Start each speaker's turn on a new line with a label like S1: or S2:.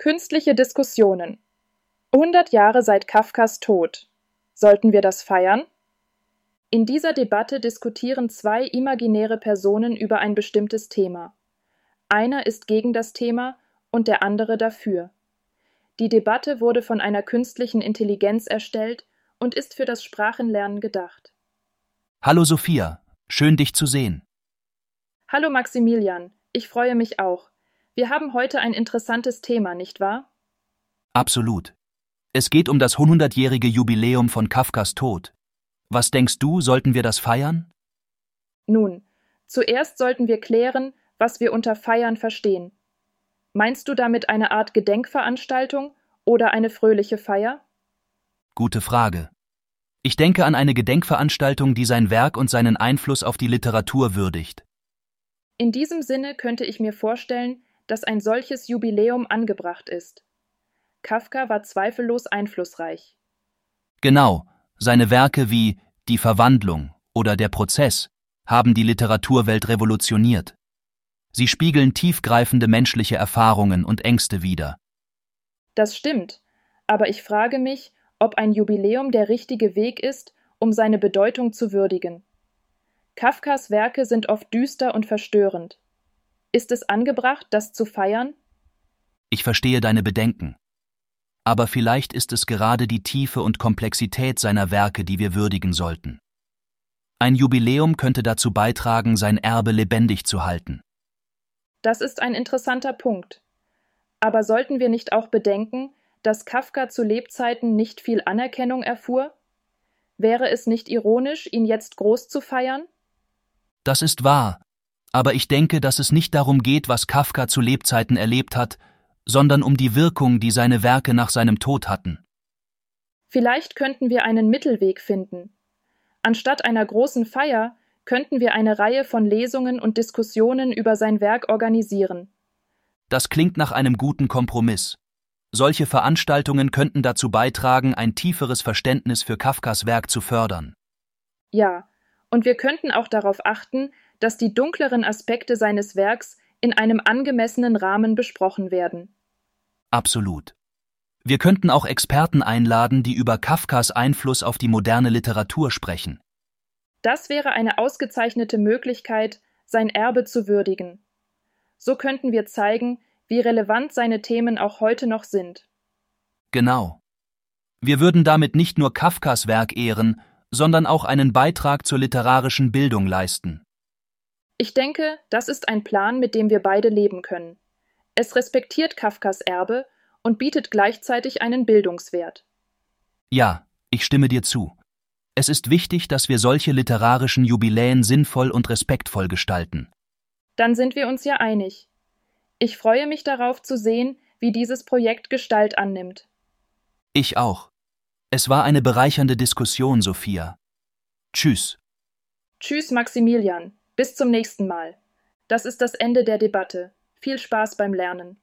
S1: Künstliche Diskussionen. 100 Jahre seit Kafkas Tod. Sollten wir das feiern? In dieser Debatte diskutieren zwei imaginäre Personen über ein bestimmtes Thema. Einer ist gegen das Thema und der andere dafür. Die Debatte wurde von einer künstlichen Intelligenz erstellt und ist für das Sprachenlernen gedacht.
S2: Hallo Sophia, schön dich zu sehen.
S1: Hallo Maximilian, ich freue mich auch. Wir haben heute ein interessantes Thema, nicht wahr?
S2: Absolut. Es geht um das 100-jährige Jubiläum von Kafkas Tod. Was denkst du, sollten wir das feiern?
S1: Nun, zuerst sollten wir klären, was wir unter Feiern verstehen. Meinst du damit eine Art Gedenkveranstaltung oder eine fröhliche Feier?
S2: Gute Frage. Ich denke an eine Gedenkveranstaltung, die sein Werk und seinen Einfluss auf die Literatur würdigt.
S1: In diesem Sinne könnte ich mir vorstellen, dass ein solches Jubiläum angebracht ist. Kafka war zweifellos einflussreich.
S2: Genau, seine Werke wie Die Verwandlung oder Der Prozess haben die Literaturwelt revolutioniert. Sie spiegeln tiefgreifende menschliche Erfahrungen und Ängste wider.
S1: Das stimmt, aber ich frage mich, ob ein Jubiläum der richtige Weg ist, um seine Bedeutung zu würdigen. Kafkas Werke sind oft düster und verstörend. Ist es angebracht, das zu feiern?
S2: Ich verstehe deine Bedenken. Aber vielleicht ist es gerade die Tiefe und Komplexität seiner Werke, die wir würdigen sollten. Ein Jubiläum könnte dazu beitragen, sein Erbe lebendig zu halten.
S1: Das ist ein interessanter Punkt. Aber sollten wir nicht auch bedenken, dass Kafka zu Lebzeiten nicht viel Anerkennung erfuhr? Wäre es nicht ironisch, ihn jetzt groß zu feiern?
S2: Das ist wahr, aber ich denke, dass es nicht darum geht, was Kafka zu Lebzeiten erlebt hat, sondern um die Wirkung, die seine Werke nach seinem Tod hatten.
S1: Vielleicht könnten wir einen Mittelweg finden. Anstatt einer großen Feier könnten wir eine Reihe von Lesungen und Diskussionen über sein Werk organisieren.
S2: Das klingt nach einem guten Kompromiss. Solche Veranstaltungen könnten dazu beitragen, ein tieferes Verständnis für Kafkas Werk zu fördern.
S1: Ja, und wir könnten auch darauf achten, dass die dunkleren Aspekte seines Werks in einem angemessenen Rahmen besprochen werden.
S2: Absolut. Wir könnten auch Experten einladen, die über Kafkas Einfluss auf die moderne Literatur sprechen.
S1: Das wäre eine ausgezeichnete Möglichkeit, sein Erbe zu würdigen. So könnten wir zeigen, wie relevant seine Themen auch heute noch sind.
S2: Genau. Wir würden damit nicht nur Kafkas Werk ehren, sondern auch einen Beitrag zur literarischen Bildung leisten.
S1: Ich denke, das ist ein Plan, mit dem wir beide leben können. Es respektiert Kafkas Erbe und bietet gleichzeitig einen Bildungswert.
S2: Ja, ich stimme dir zu. Es ist wichtig, dass wir solche literarischen Jubiläen sinnvoll und respektvoll gestalten.
S1: Dann sind wir uns ja einig. Ich freue mich darauf zu sehen, wie dieses Projekt Gestalt annimmt.
S2: Ich auch. Es war eine bereichernde Diskussion, Sophia. Tschüss.
S1: Tschüss, Maximilian. Bis zum nächsten Mal. Das ist das Ende der Debatte. Viel Spaß beim Lernen.